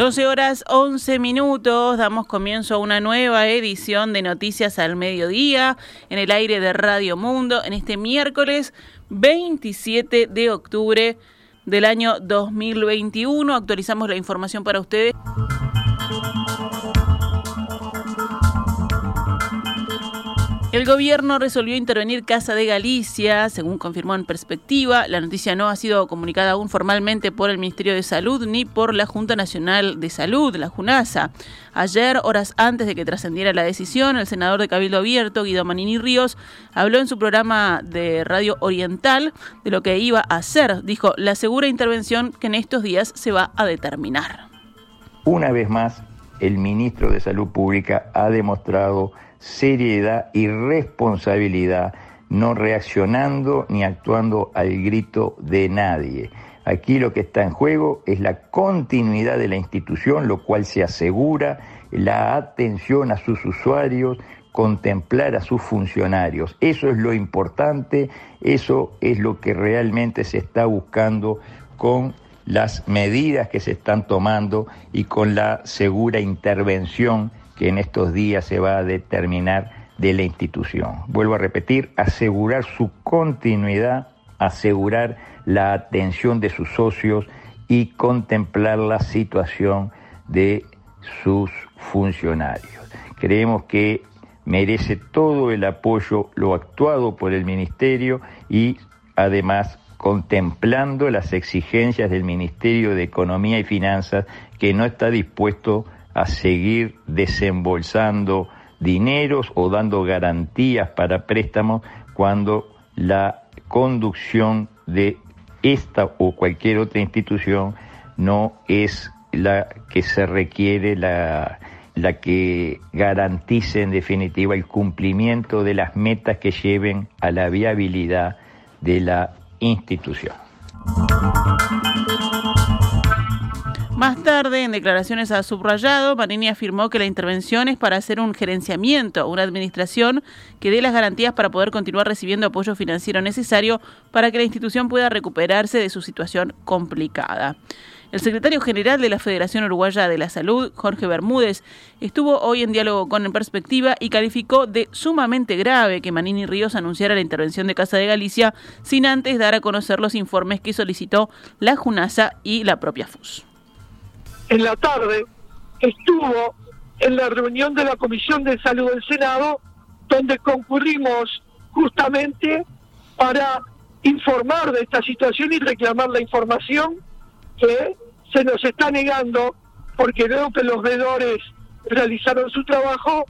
12 horas 11 minutos, damos comienzo a una nueva edición de Noticias al Mediodía en el aire de Radio Mundo en este miércoles 27 de octubre del año 2021. Actualizamos la información para ustedes. El gobierno resolvió intervenir Casa de Galicia, según confirmó en perspectiva. La noticia no ha sido comunicada aún formalmente por el Ministerio de Salud ni por la Junta Nacional de Salud, la JUNASA. Ayer, horas antes de que trascendiera la decisión, el senador de Cabildo Abierto, Guido Manini Ríos, habló en su programa de Radio Oriental de lo que iba a hacer. Dijo, la segura intervención que en estos días se va a determinar. Una vez más, el ministro de Salud Pública ha demostrado seriedad y responsabilidad, no reaccionando ni actuando al grito de nadie. Aquí lo que está en juego es la continuidad de la institución, lo cual se asegura la atención a sus usuarios, contemplar a sus funcionarios. Eso es lo importante, eso es lo que realmente se está buscando con las medidas que se están tomando y con la segura intervención que en estos días se va a determinar de la institución. Vuelvo a repetir, asegurar su continuidad, asegurar la atención de sus socios y contemplar la situación de sus funcionarios. Creemos que merece todo el apoyo lo actuado por el Ministerio y además contemplando las exigencias del Ministerio de Economía y Finanzas que no está dispuesto a seguir desembolsando dineros o dando garantías para préstamos cuando la conducción de esta o cualquier otra institución no es la que se requiere, la, la que garantice en definitiva el cumplimiento de las metas que lleven a la viabilidad de la institución. Más tarde, en declaraciones a subrayado, Manini afirmó que la intervención es para hacer un gerenciamiento, una administración que dé las garantías para poder continuar recibiendo apoyo financiero necesario para que la institución pueda recuperarse de su situación complicada. El secretario general de la Federación Uruguaya de la Salud, Jorge Bermúdez, estuvo hoy en diálogo con En Perspectiva y calificó de sumamente grave que Manini Ríos anunciara la intervención de Casa de Galicia sin antes dar a conocer los informes que solicitó la JUNASA y la propia FUS en la tarde estuvo en la reunión de la Comisión de Salud del Senado, donde concurrimos justamente para informar de esta situación y reclamar la información que se nos está negando, porque veo que los veedores realizaron su trabajo,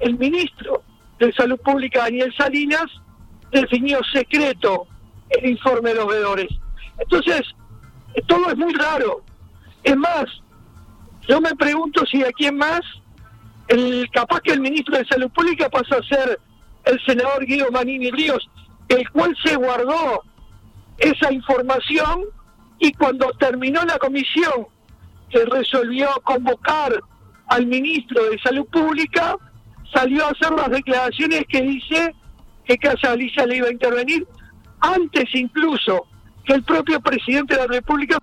el ministro de Salud Pública, Daniel Salinas, definió secreto el informe de los veedores. Entonces, todo es muy raro. Es más, yo me pregunto si aquí en más, el capaz que el ministro de Salud Pública pasa a ser el senador Guido Manini Ríos, el cual se guardó esa información y cuando terminó la comisión que resolvió convocar al ministro de Salud Pública, salió a hacer las declaraciones que dice que Casa Alicia le iba a intervenir antes incluso que el propio presidente de la República.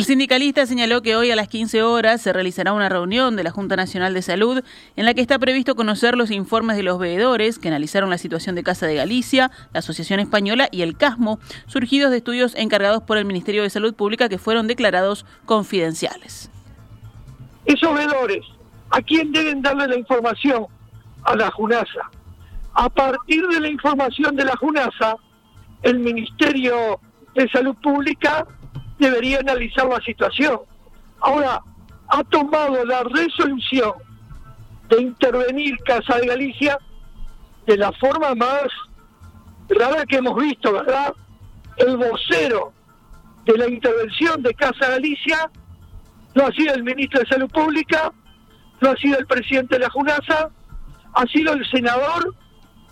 El sindicalista señaló que hoy a las 15 horas se realizará una reunión de la Junta Nacional de Salud en la que está previsto conocer los informes de los veedores que analizaron la situación de Casa de Galicia, la Asociación Española y el CASMO, surgidos de estudios encargados por el Ministerio de Salud Pública que fueron declarados confidenciales. Esos veedores, ¿a quién deben darle la información? A la JUNASA. A partir de la información de la JUNASA, el Ministerio de Salud Pública debería analizar la situación. Ahora, ha tomado la resolución de intervenir Casa de Galicia de la forma más rara que hemos visto, ¿verdad? El vocero de la intervención de Casa Galicia no ha sido el ministro de Salud Pública, no ha sido el presidente de la JUNASA, ha sido el senador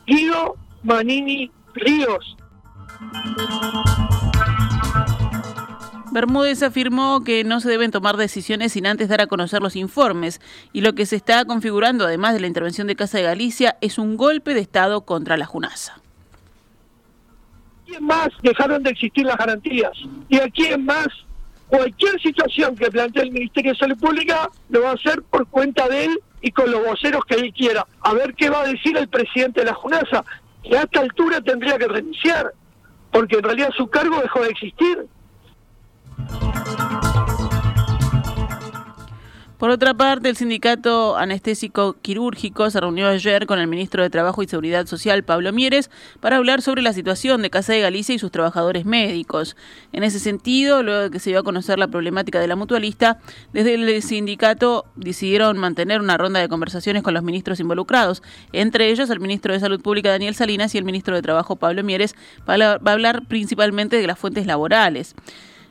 Guido Manini Ríos. Bermúdez afirmó que no se deben tomar decisiones sin antes dar a conocer los informes y lo que se está configurando, además de la intervención de Casa de Galicia, es un golpe de Estado contra la JUNASA. quién más dejaron de existir las garantías? ¿Y a quién más cualquier situación que plantee el Ministerio de Salud Pública lo va a hacer por cuenta de él y con los voceros que él quiera. A ver qué va a decir el presidente de la JUNASA, que a esta altura tendría que renunciar, porque en realidad su cargo dejó de existir. Por otra parte, el sindicato anestésico quirúrgico se reunió ayer con el ministro de Trabajo y Seguridad Social, Pablo Mieres, para hablar sobre la situación de Casa de Galicia y sus trabajadores médicos. En ese sentido, luego de que se dio a conocer la problemática de la mutualista, desde el sindicato decidieron mantener una ronda de conversaciones con los ministros involucrados, entre ellos el ministro de Salud Pública, Daniel Salinas, y el ministro de Trabajo, Pablo Mieres, para hablar principalmente de las fuentes laborales.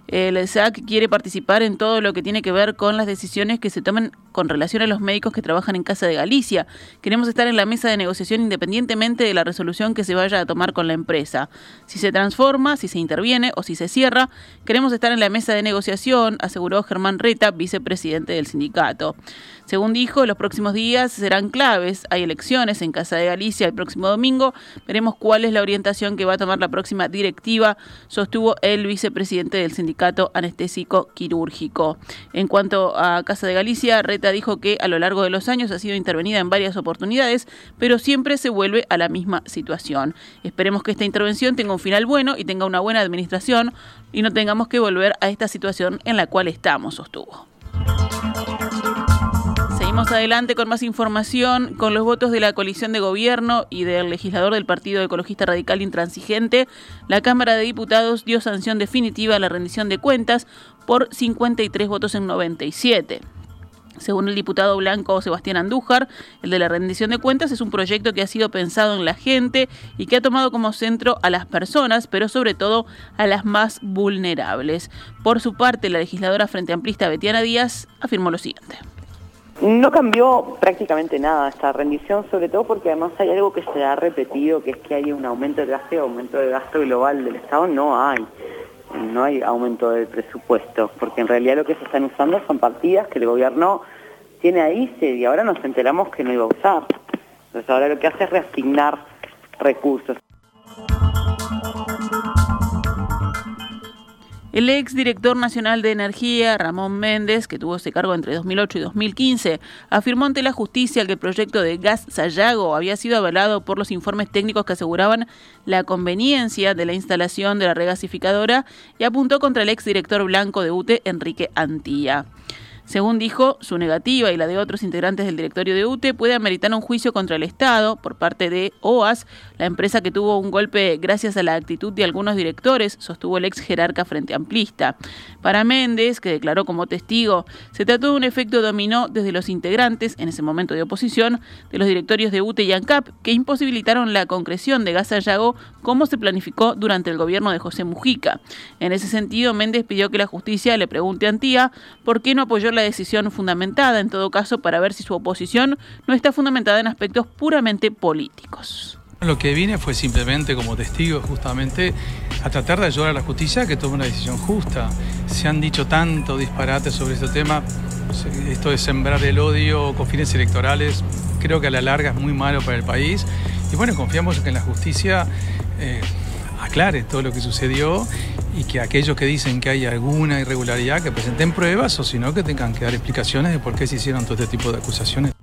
El SAC quiere participar en todo lo que tiene que ver con las decisiones que se tomen con relación a los médicos que trabajan en Casa de Galicia. Queremos estar en la mesa de negociación independientemente de la resolución que se vaya a tomar con la empresa. Si se transforma, si se interviene o si se cierra, queremos estar en la mesa de negociación, aseguró Germán Reta, vicepresidente del sindicato. Según dijo, los próximos días serán claves. Hay elecciones en Casa de Galicia el próximo domingo. Veremos cuál es la orientación que va a tomar la próxima directiva, sostuvo el vicepresidente del sindicato anestésico quirúrgico. En cuanto a Casa de Galicia, Reta dijo que a lo largo de los años ha sido intervenida en varias oportunidades, pero siempre se vuelve a la misma situación. Esperemos que esta intervención tenga un final bueno y tenga una buena administración y no tengamos que volver a esta situación en la cual estamos, sostuvo. Seguimos adelante con más información. Con los votos de la coalición de gobierno y del legislador del Partido Ecologista Radical Intransigente, la Cámara de Diputados dio sanción definitiva a la rendición de cuentas por 53 votos en 97. Según el diputado blanco Sebastián Andújar, el de la rendición de cuentas es un proyecto que ha sido pensado en la gente y que ha tomado como centro a las personas, pero sobre todo a las más vulnerables. Por su parte, la legisladora frente amplista Betiana Díaz afirmó lo siguiente. No cambió prácticamente nada esta rendición, sobre todo porque además hay algo que se ha repetido, que es que hay un aumento de gasto aumento de gasto global del Estado. No hay, no hay aumento del presupuesto, porque en realidad lo que se están usando son partidas que el gobierno tiene ahí y ahora nos enteramos que no iba a usar. Entonces ahora lo que hace es reasignar recursos. El ex director nacional de Energía, Ramón Méndez, que tuvo ese cargo entre 2008 y 2015, afirmó ante la justicia que el proyecto de Gas Sayago había sido avalado por los informes técnicos que aseguraban la conveniencia de la instalación de la regasificadora y apuntó contra el ex director blanco de UTE, Enrique Antilla. Según dijo, su negativa y la de otros integrantes del directorio de UTE puede ameritar un juicio contra el Estado por parte de OAS, la empresa que tuvo un golpe gracias a la actitud de algunos directores, sostuvo el ex jerarca frente amplista. Para Méndez, que declaró como testigo, se trató de un efecto dominó desde los integrantes, en ese momento de oposición, de los directorios de UTE y ANCAP, que imposibilitaron la concreción de Gas Ayago como se planificó durante el gobierno de José Mujica. En ese sentido, Méndez pidió que la justicia le pregunte a Antía por qué no apoyó decisión fundamentada, en todo caso, para ver si su oposición no está fundamentada en aspectos puramente políticos. Lo que vine fue simplemente como testigo justamente a tratar de ayudar a la justicia a que tome una decisión justa. Se han dicho tanto disparate sobre este tema, esto de sembrar el odio con fines electorales, creo que a la larga es muy malo para el país. Y bueno, confiamos en que la justicia eh, aclare todo lo que sucedió y que aquellos que dicen que hay alguna irregularidad que presenten pruebas o si no que tengan que dar explicaciones de por qué se hicieron todo este tipo de acusaciones.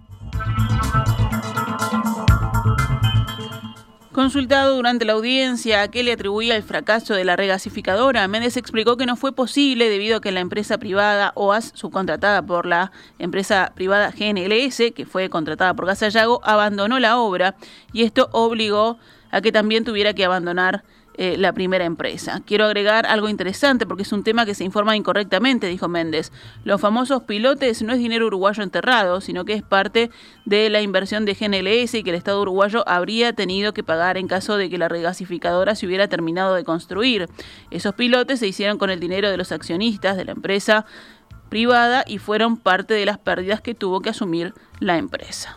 Consultado durante la audiencia a qué le atribuía el fracaso de la regasificadora, Méndez explicó que no fue posible debido a que la empresa privada OAS, subcontratada por la empresa privada GNLS, que fue contratada por Gasallago, abandonó la obra y esto obligó a que también tuviera que abandonar eh, la primera empresa. Quiero agregar algo interesante porque es un tema que se informa incorrectamente, dijo Méndez. Los famosos pilotes no es dinero uruguayo enterrado, sino que es parte de la inversión de GNLS y que el Estado uruguayo habría tenido que pagar en caso de que la regasificadora se hubiera terminado de construir. Esos pilotes se hicieron con el dinero de los accionistas de la empresa privada y fueron parte de las pérdidas que tuvo que asumir la empresa.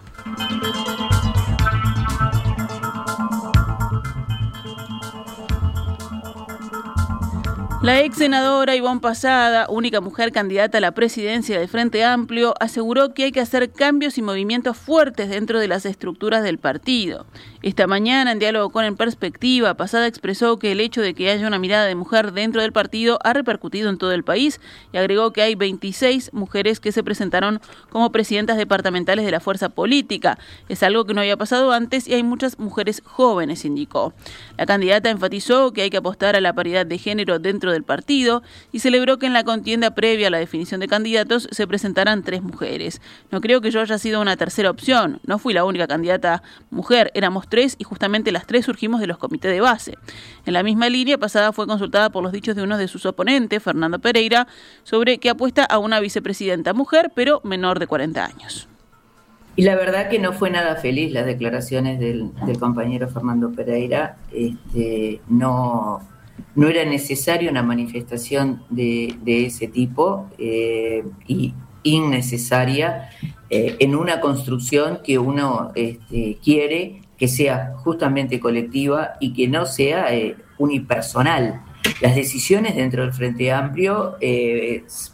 La ex senadora Ivonne Pasada, única mujer candidata a la presidencia del Frente Amplio, aseguró que hay que hacer cambios y movimientos fuertes dentro de las estructuras del partido. Esta mañana, en diálogo con En Perspectiva, Pasada expresó que el hecho de que haya una mirada de mujer dentro del partido ha repercutido en todo el país y agregó que hay 26 mujeres que se presentaron como presidentas departamentales de la fuerza política. Es algo que no había pasado antes y hay muchas mujeres jóvenes, indicó. La candidata enfatizó que hay que apostar a la paridad de género dentro del partido y celebró que en la contienda previa a la definición de candidatos se presentaran tres mujeres. No creo que yo haya sido una tercera opción, no fui la única candidata mujer, éramos tres y justamente las tres surgimos de los comités de base. En la misma línea pasada fue consultada por los dichos de uno de sus oponentes, Fernando Pereira, sobre que apuesta a una vicepresidenta mujer, pero menor de 40 años. Y la verdad que no fue nada feliz las declaraciones del, compañero Fernando Pereira. Este, no, no era necesaria una manifestación de, ese tipo eh, y innecesaria eh, en una construcción que uno este, quiere que sea justamente colectiva y que no sea eh, unipersonal. Las decisiones dentro del Frente Amplio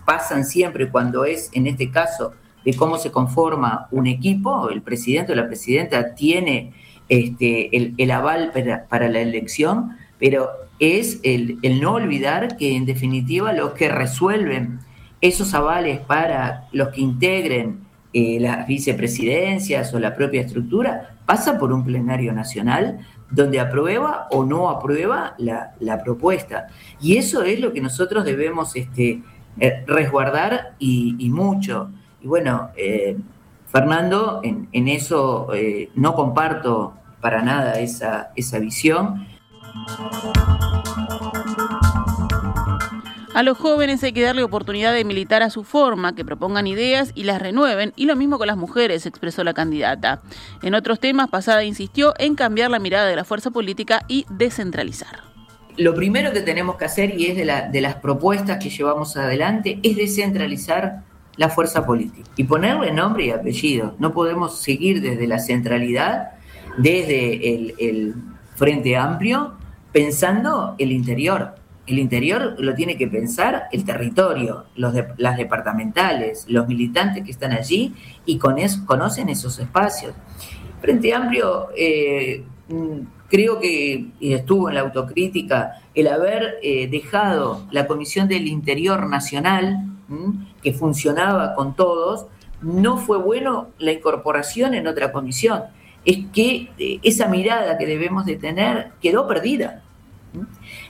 pasan siempre cuando es, en este caso, de cómo se conforma un equipo, el presidente o la presidenta tiene este, el, aval para la elección, pero es el, no olvidar que en definitiva los que resuelven esos avales para los que integren eh, las vicepresidencias o la propia estructura pasa por un plenario nacional donde aprueba o no aprueba la, propuesta. Y eso es lo que nosotros debemos este, eh, resguardar y, mucho. Y bueno, eh, Fernando, en, en eso no comparto para nada esa, esa visión. A los jóvenes hay que darle oportunidad de militar a su forma, que propongan ideas y las renueven, y lo mismo con las mujeres, expresó la candidata. En otros temas, Pasada insistió en cambiar la mirada de la fuerza política y descentralizar. Lo primero que tenemos que hacer, y es de, las propuestas que llevamos adelante, es descentralizar la fuerza política y ponerle nombre y apellido. No podemos seguir desde la centralidad, desde el, el Frente Amplio, pensando el interior el interior lo tiene que pensar el territorio, los las departamentales, los militantes que están allí y con conocen esos espacios. Frente Amplio, eh, mm, creo que estuvo en la autocrítica el haber eh, dejado la Comisión del Interior Nacional, que funcionaba con todos, no fue bueno la incorporación en otra comisión. Es que eh, esa mirada que debemos de tener quedó perdida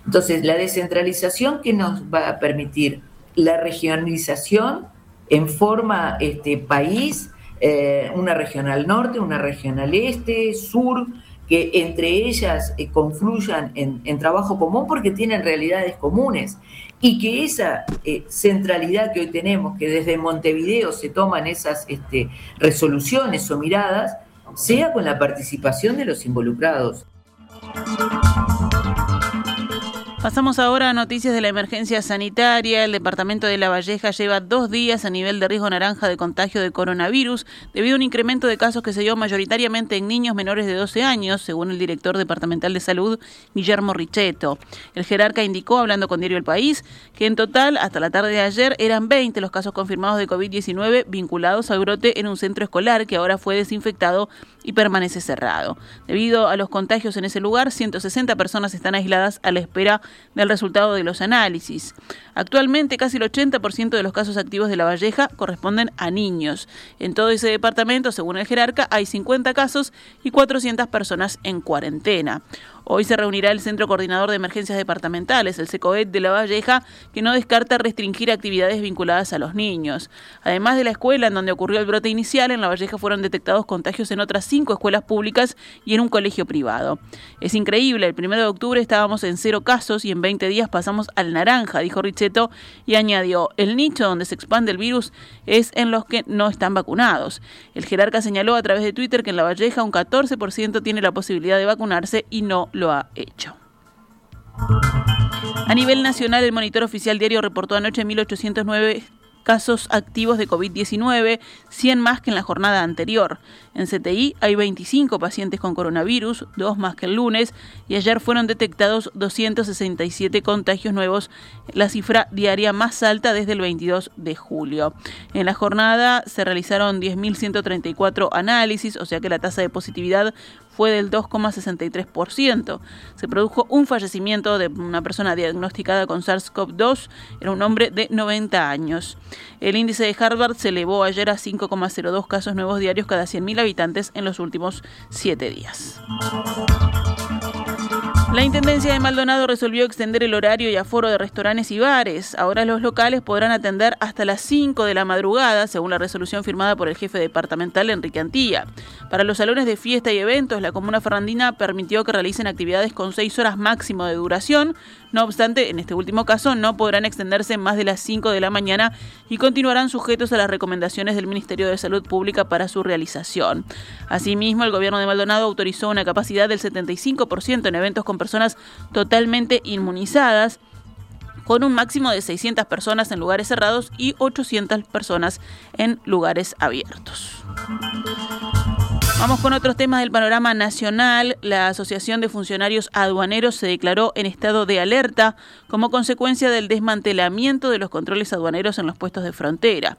entonces, la descentralización que nos va a permitir la regionalización en forma este, país, eh, una regional norte, una regional este, sur, que entre ellas eh, confluyan en, trabajo común porque tienen realidades comunes y que esa eh, centralidad que hoy tenemos, que desde Montevideo se toman esas este, resoluciones o miradas, sea con la participación de los involucrados. Pasamos ahora a noticias de la emergencia sanitaria. El departamento de La Valleja lleva dos días a nivel de riesgo naranja de contagio de coronavirus debido a un incremento de casos que se dio mayoritariamente en niños menores de 12 años, según el director departamental de salud, Guillermo Richetto. El jerarca indicó, hablando con Diario El País, que en total, hasta la tarde de ayer, eran 20 los casos confirmados de COVID-19 vinculados al brote en un centro escolar que ahora fue desinfectado y permanece cerrado. Debido a los contagios en ese lugar, 160 personas están aisladas a la espera del resultado de los análisis. Actualmente casi el 80% de los casos activos de La Valleja corresponden a niños. En todo ese departamento, según el jerarca, hay 50 casos y 400 personas en cuarentena. Hoy se reunirá el Centro Coordinador de Emergencias Departamentales, el SECOED de La Valleja, que no descarta restringir actividades vinculadas a los niños. Además de la escuela en donde ocurrió el brote inicial, en La Valleja fueron detectados contagios en otras cinco escuelas públicas y en un colegio privado. Es increíble, el 1 de octubre estábamos en cero casos y en 20 días pasamos al naranja, dijo Richeto, y añadió, el nicho donde se expande el virus es en los que no están vacunados. El jerarca señaló a través de Twitter que en La Valleja un 14% tiene la posibilidad de vacunarse y no lo ha hecho. A nivel nacional, el monitor oficial diario reportó anoche 1.809 casos activos de COVID-19, 100 más que en la jornada anterior. En CTI hay 25 pacientes con coronavirus, dos más que el lunes, y ayer fueron detectados 267 contagios nuevos, la cifra diaria más alta desde el 22 de julio. En la jornada se realizaron 10.134 análisis, o sea que la tasa de positividad fue del 2,63%. Se produjo un fallecimiento de una persona diagnosticada con SARS-CoV-2, era un hombre de 90 años. El índice de Harvard se elevó ayer a 5,02 casos nuevos diarios cada 100.000 habitantes en los últimos siete días. La Intendencia de Maldonado resolvió extender el horario y aforo de restaurantes y bares. Ahora los locales podrán atender hasta las 5 de la madrugada, según la resolución firmada por el jefe departamental Enrique Antía. Para los salones de fiesta y eventos, la comuna ferrandina permitió que realicen actividades con 6 horas máximo de duración. No obstante, en este último caso no podrán extenderse más de las 5 de la mañana y continuarán sujetos a las recomendaciones del Ministerio de Salud Pública para su realización. Asimismo, el gobierno de Maldonado autorizó una capacidad del 75% en eventos con personas totalmente inmunizadas con un máximo de 600 personas en lugares cerrados y 800 personas en lugares abiertos. Vamos con otros temas del panorama nacional. La Asociación de Funcionarios Aduaneros se declaró en estado de alerta como consecuencia del desmantelamiento de los controles aduaneros en los puestos de frontera.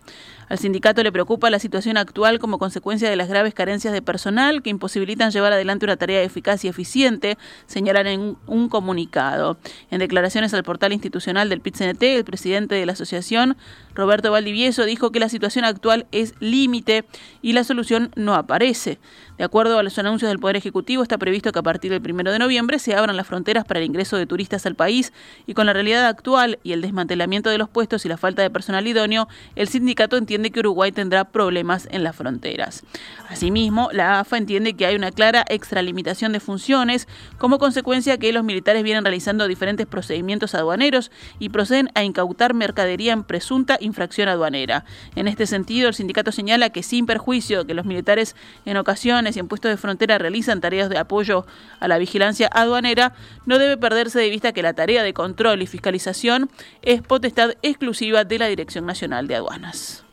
Al sindicato le preocupa la situación actual como consecuencia de las graves carencias de personal que imposibilitan llevar adelante una tarea eficaz y eficiente, señalan en un comunicado. En declaraciones al portal institucional del pit el presidente de la asociación, Roberto Valdivieso, dijo que la situación actual es límite y la solución no aparece. De acuerdo a los anuncios del Poder Ejecutivo, está previsto que a partir del 1 de noviembre se abran las fronteras para el ingreso de turistas al país y con la realidad actual y el desmantelamiento de los puestos y la falta de personal idóneo, el sindicato entiende que Uruguay tendrá problemas en las fronteras. Asimismo, la AFA entiende que hay una clara extralimitación de funciones como consecuencia que los militares vienen realizando diferentes procedimientos aduaneros y proceden a incautar mercadería en presunta infracción aduanera. En este sentido, el sindicato señala que sin perjuicio que los militares en ocasiones y en puestos de frontera realizan tareas de apoyo a la vigilancia aduanera, no debe perderse de vista que la tarea de control y fiscalización es potestad exclusiva de la Dirección Nacional de Aduanas.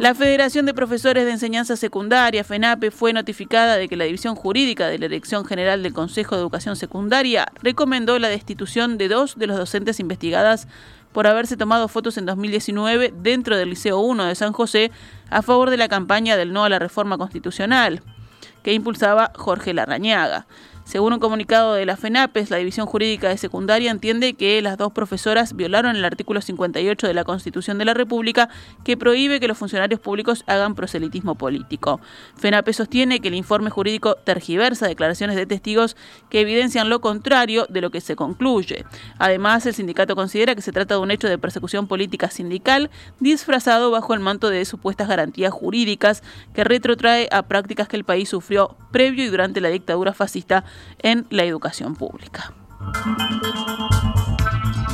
La Federación de Profesores de Enseñanza Secundaria, FENAPE, fue notificada de que la División Jurídica de la Dirección General del Consejo de Educación Secundaria recomendó la destitución de dos de los docentes investigadas por haberse tomado fotos en 2019 dentro del Liceo 1 de San José a favor de la campaña del no a la reforma constitucional que impulsaba Jorge Larrañaga. Según un comunicado de la FENAPES, la División Jurídica de Secundaria entiende que las dos profesoras violaron el artículo 58 de la Constitución de la República que prohíbe que los funcionarios públicos hagan proselitismo político. FENAPES sostiene que el informe jurídico tergiversa declaraciones de testigos que evidencian lo contrario de lo que se concluye. Además, el sindicato considera que se trata de un hecho de persecución política sindical disfrazado bajo el manto de supuestas garantías jurídicas que retrotrae a prácticas que el país sufrió previo y durante la dictadura fascista en la educación pública.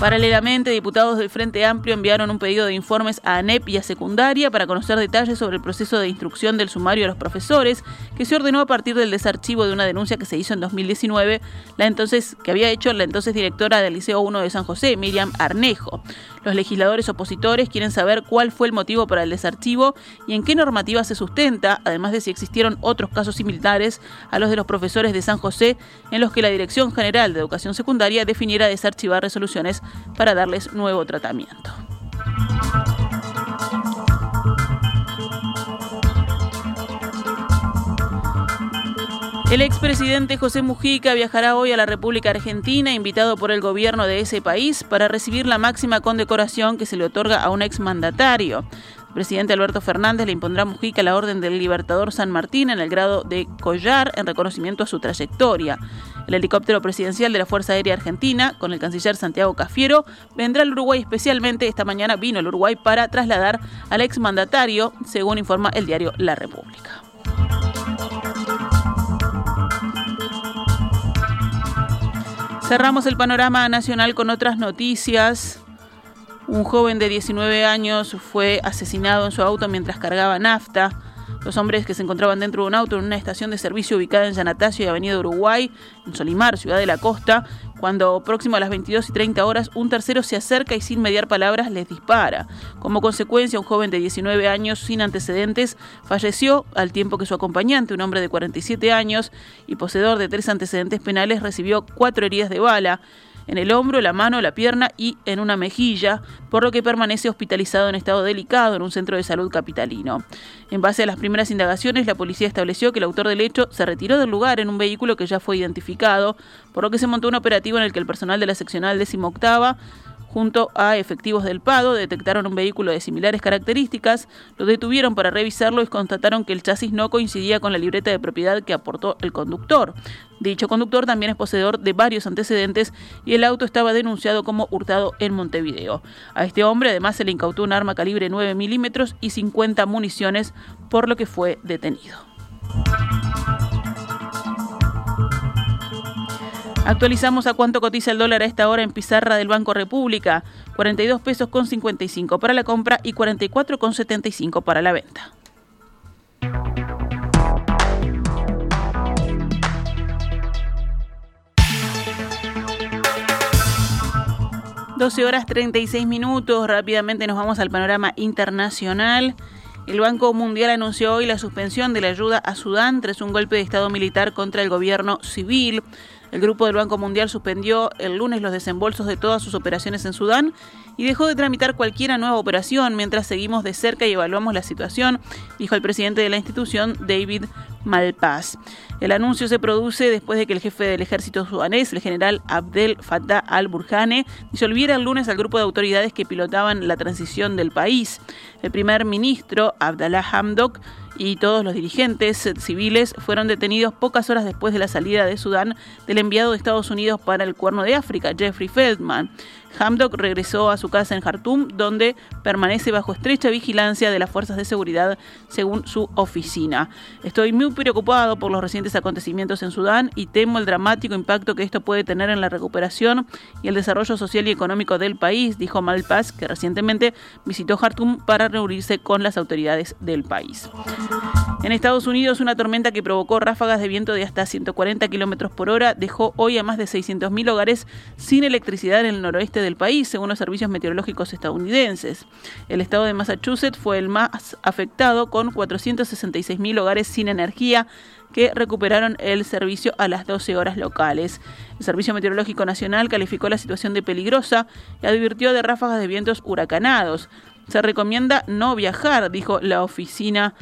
Paralelamente, diputados del Frente Amplio enviaron un pedido de informes a ANEP y a Secundaria para conocer detalles sobre el proceso de instrucción del sumario a los profesores, que se ordenó a partir del desarchivo de una denuncia que se hizo en 2019, la entonces que había hecho la entonces directora del Liceo 1 de San José, Miriam Arnejo. Los legisladores opositores quieren saber cuál fue el motivo para el desarchivo y en qué normativa se sustenta, además de si existieron otros casos similares a los de los profesores de San José, en los que la Dirección General de Educación Secundaria definiera desarchivar resoluciones para darles nuevo tratamiento. El expresidente José Mujica viajará hoy a la República Argentina, invitado por el gobierno de ese país, para recibir la máxima condecoración que se le otorga a un exmandatario. El presidente Alberto Fernández le impondrá a Mujica la Orden del Libertador San Martín en el grado de collar en reconocimiento a su trayectoria. El helicóptero presidencial de la Fuerza Aérea Argentina, con el canciller Santiago Cafiero, vendrá al Uruguay especialmente. Esta mañana vino al Uruguay para trasladar al exmandatario, según informa el diario La República. Cerramos el panorama nacional con otras noticias. Un joven de 19 años fue asesinado en su auto mientras cargaba nafta. Los hombres que se encontraban dentro de un auto en una estación de servicio ubicada en Yanatacio y Avenida Uruguay, en Solimar, Ciudad de la Costa, cuando próximo a las 22 y 30 horas un tercero se acerca y sin mediar palabras les dispara. Como consecuencia, un joven de 19 años sin antecedentes falleció al tiempo que su acompañante, un hombre de 47 años y poseedor de tres antecedentes penales, recibió cuatro heridas de bala en el hombro, la mano, la pierna y en una mejilla, por lo que permanece hospitalizado en estado delicado en un centro de salud capitalino. En base a las primeras indagaciones, la policía estableció que el autor del hecho se retiró del lugar en un vehículo que ya fue identificado, por lo que se montó un operativo en el que el personal de la seccional 18 junto a efectivos del PADO, detectaron un vehículo de similares características, lo detuvieron para revisarlo y constataron que el chasis no coincidía con la libreta de propiedad que aportó el conductor. Dicho conductor también es poseedor de varios antecedentes y el auto estaba denunciado como hurtado en Montevideo. A este hombre además se le incautó un arma calibre 9 milímetros y 50 municiones, por lo que fue detenido. Actualizamos a cuánto cotiza el dólar a esta hora en pizarra del Banco República. 42 pesos con 55 para la compra y 44 con 75 para la venta. ...12 horas 36 minutos... ...rápidamente nos vamos al panorama internacional... El Banco Mundial anunció hoy la suspensión de la ayuda a Sudán tras un golpe de Estado militar contra el gobierno civil. El Grupo del Banco Mundial suspendió el lunes los desembolsos de todas sus operaciones en Sudán y dejó de tramitar cualquier nueva operación mientras seguimos de cerca y evaluamos la situación, dijo el presidente de la institución, David Malpaz. El anuncio se produce después de que el jefe del ejército sudanés, el general Abdel Fattah al-Burhane, disolviera el lunes al grupo de autoridades que pilotaban la transición del país. El primer ministro, Abdallah Hamdok, y todos los dirigentes civiles fueron detenidos pocas horas después de la salida de Sudán del enviado de Estados Unidos para el Cuerno de África, Jeffrey Feldman. Hamdok regresó a su casa en Jartum, donde permanece bajo estrecha vigilancia de las fuerzas de seguridad, según su oficina. Estoy muy preocupado por los recientes acontecimientos en Sudán y temo el dramático impacto que esto puede tener en la recuperación y el desarrollo social y económico del país, dijo Malpaz, que recientemente visitó Jartum para reunirse con las autoridades del país. En Estados Unidos, una tormenta que provocó ráfagas de viento de hasta 140 kilómetros por hora dejó hoy a más de 600.000 hogares sin electricidad en el noroeste del país, según los servicios meteorológicos estadounidenses. El estado de Massachusetts fue el más afectado, con 466.000 hogares sin energía que recuperaron el servicio a las 12 horas locales. El Servicio Meteorológico Nacional calificó la situación de peligrosa y advirtió de ráfagas de vientos huracanados. Se recomienda no viajar, dijo la oficina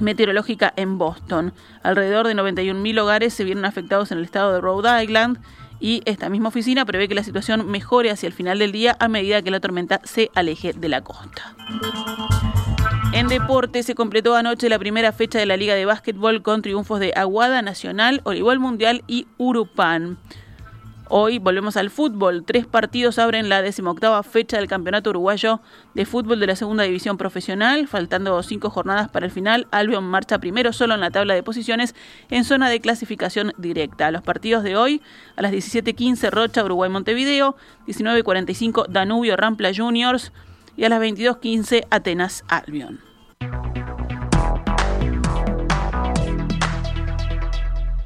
meteorológica en Boston. Alrededor de 91.000 hogares se vieron afectados en el estado de Rhode Island y esta misma oficina prevé que la situación mejore hacia el final del día a medida que la tormenta se aleje de la costa. En deporte se completó anoche la primera fecha de la Liga de Básquetbol con triunfos de Aguada, Nacional, Voleibol Mundial y Urupan. Hoy volvemos al fútbol. Tres partidos abren la decimoctava fecha del Campeonato Uruguayo de Fútbol de la Segunda División Profesional. Faltando cinco jornadas para el final, Albion marcha primero solo en la tabla de posiciones en zona de clasificación directa. Los partidos de hoy, a las 17.15 Rocha, Uruguay Montevideo, 19.45 Danubio Rampla Juniors y a las 22.15 Atenas Albion.